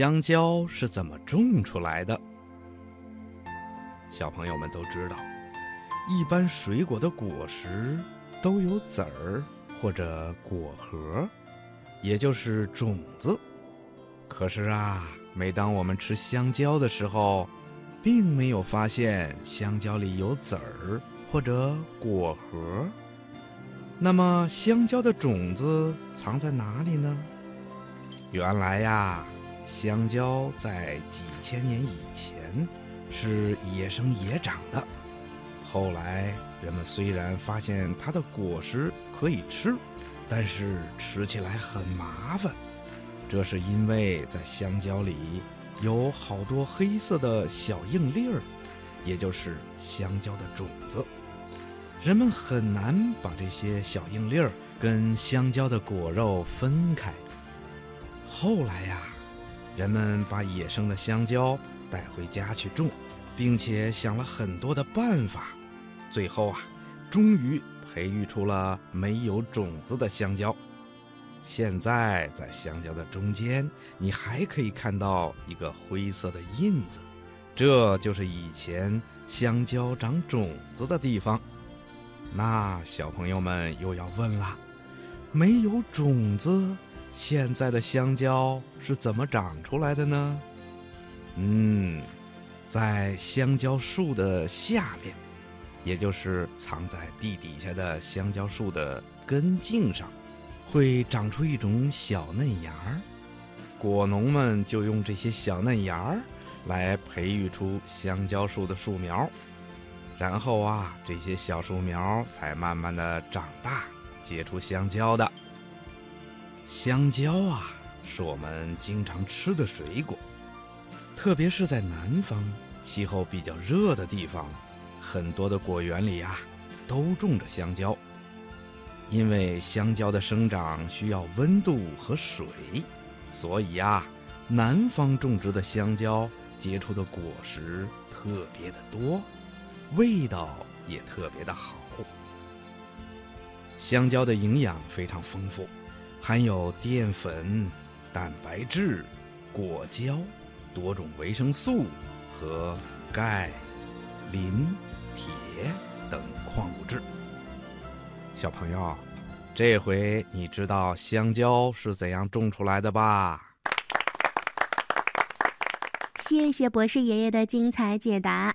香蕉是怎么种出来的？小朋友们都知道，一般水果的果实都有籽儿或者果核，也就是种子。可是啊，每当我们吃香蕉的时候，并没有发现香蕉里有籽儿或者果核。那么，香蕉的种子藏在哪里呢？原来呀，香蕉在几千年以前是野生野长的。后来，人们虽然发现它的果实可以吃，但是吃起来很麻烦。这是因为在香蕉里有好多黑色的小硬粒儿，也就是香蕉的种子。人们很难把这些小硬粒儿跟香蕉的果肉分开。后来呀，人们把野生的香蕉带回家去种，并且想了很多的办法，最后啊，终于培育出了没有种子的香蕉。现在在香蕉的中间，你还可以看到一个灰色的印子，这就是以前香蕉长种子的地方。那小朋友们又要问了：没有种子，现在的香蕉是怎么长出来的呢？嗯，在香蕉树的下面，也就是藏在地底下的香蕉树的根茎上，会长出一种小嫩芽儿。果农们就用这些小嫩芽儿来培育出香蕉树的树苗。然后啊，这些小树苗才慢慢的长大，结出香蕉的。香蕉啊，是我们经常吃的水果，特别是在南方气候比较热的地方，很多的果园里呀，都种着香蕉。因为香蕉的生长需要温度和水，所以呀，南方种植的香蕉结出的果实特别的多。味道也特别的好。香蕉的营养非常丰富，含有淀粉、蛋白质、果胶、多种维生素和钙、磷、铁等矿物质。小朋友，这回你知道香蕉是怎样种出来的吧？谢谢博士爷爷的精彩解答。